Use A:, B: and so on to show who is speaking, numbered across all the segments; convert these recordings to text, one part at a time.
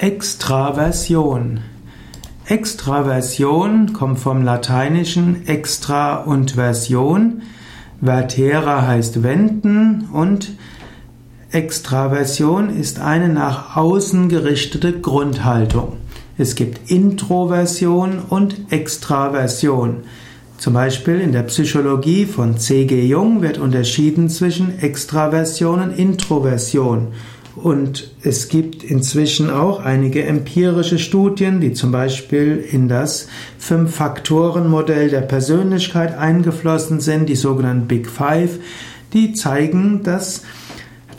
A: Extraversion. Extraversion kommt vom lateinischen extra und Version. Vertere heißt wenden und Extraversion ist eine nach außen gerichtete Grundhaltung. Es gibt Introversion und Extraversion. Zum Beispiel in der Psychologie von C.G. Jung wird unterschieden zwischen Extraversion und Introversion. Und es gibt inzwischen auch einige empirische Studien, die zum Beispiel in das Fünf-Faktoren-Modell der Persönlichkeit eingeflossen sind, die sogenannten Big Five, die zeigen, dass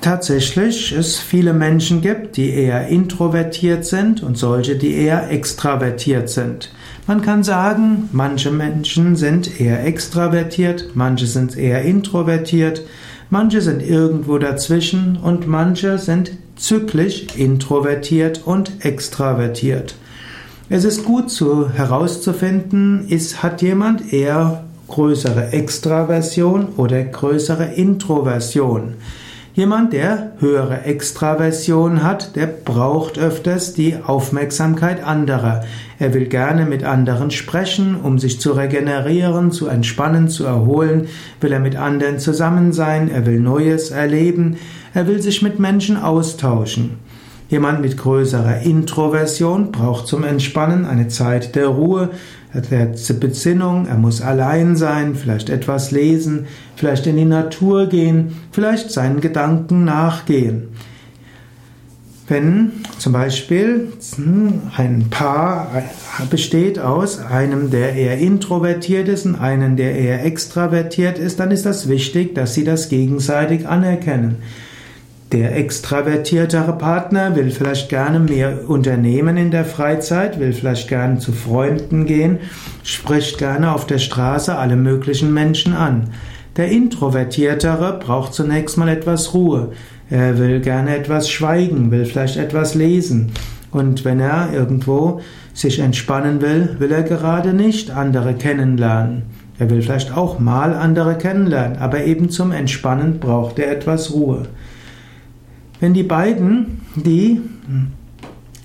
A: tatsächlich es viele Menschen gibt, die eher introvertiert sind und solche, die eher extravertiert sind. Man kann sagen, manche Menschen sind eher extravertiert, manche sind eher introvertiert, Manche sind irgendwo dazwischen und manche sind zyklisch introvertiert und extravertiert. Es ist gut zu herauszufinden, ist, hat jemand eher größere Extraversion oder größere Introversion. Jemand, der höhere Extraversion hat, der braucht öfters die Aufmerksamkeit anderer. Er will gerne mit anderen sprechen, um sich zu regenerieren, zu entspannen, zu erholen, will er mit anderen zusammen sein, er will Neues erleben, er will sich mit Menschen austauschen. Jemand mit größerer Introversion braucht zum Entspannen eine Zeit der Ruhe, der Besinnung, er muss allein sein, vielleicht etwas lesen, vielleicht in die Natur gehen, vielleicht seinen Gedanken nachgehen. Wenn zum Beispiel ein Paar besteht aus einem, der eher introvertiert ist und einem, der eher extravertiert ist, dann ist das wichtig, dass sie das gegenseitig anerkennen. Der extravertiertere Partner will vielleicht gerne mehr unternehmen in der Freizeit, will vielleicht gerne zu Freunden gehen, spricht gerne auf der Straße alle möglichen Menschen an. Der introvertiertere braucht zunächst mal etwas Ruhe. Er will gerne etwas schweigen, will vielleicht etwas lesen. Und wenn er irgendwo sich entspannen will, will er gerade nicht andere kennenlernen. Er will vielleicht auch mal andere kennenlernen, aber eben zum Entspannen braucht er etwas Ruhe. Wenn die beiden, die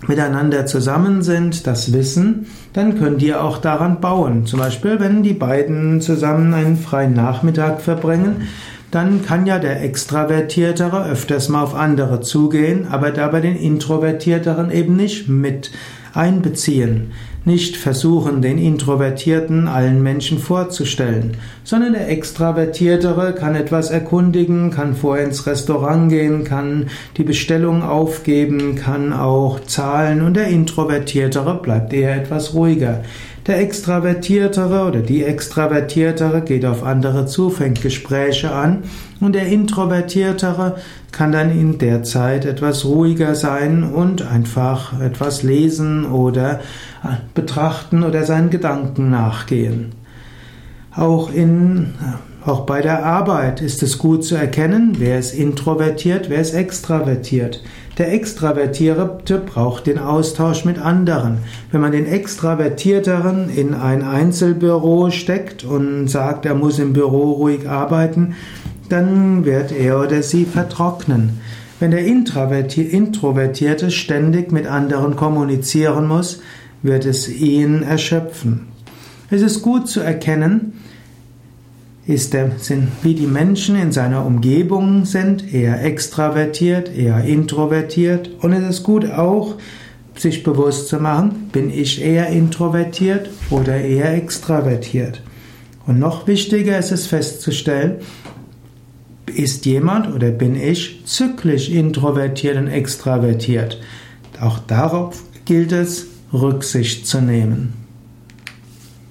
A: miteinander zusammen sind, das wissen, dann könnt ihr auch daran bauen. Zum Beispiel, wenn die beiden zusammen einen freien Nachmittag verbringen, dann kann ja der Extravertiertere öfters mal auf andere zugehen, aber dabei den Introvertierteren eben nicht mit einbeziehen. Nicht versuchen, den Introvertierten allen Menschen vorzustellen, sondern der Extravertiertere kann etwas erkundigen, kann vorher ins Restaurant gehen, kann die Bestellung aufgeben, kann auch zahlen und der Introvertiertere bleibt eher etwas ruhiger. Der Extravertiertere oder die Extravertiertere geht auf andere zu, fängt Gespräche an und der Introvertiertere kann dann in der Zeit etwas ruhiger sein und einfach etwas lesen oder betrachten oder seinen Gedanken nachgehen. Auch in auch bei der Arbeit ist es gut zu erkennen, wer ist introvertiert, wer ist extravertiert. Der Extravertierte braucht den Austausch mit anderen. Wenn man den Extravertierteren in ein Einzelbüro steckt und sagt, er muss im Büro ruhig arbeiten, dann wird er oder sie vertrocknen. Wenn der Introvertierte ständig mit anderen kommunizieren muss, wird es ihn erschöpfen. Es ist gut zu erkennen, ist der, sind, wie die Menschen in seiner Umgebung sind, eher extravertiert, eher introvertiert. Und es ist gut auch, sich bewusst zu machen, bin ich eher introvertiert oder eher extravertiert. Und noch wichtiger ist es festzustellen, ist jemand oder bin ich zyklisch introvertiert und extravertiert. Auch darauf gilt es, Rücksicht zu nehmen.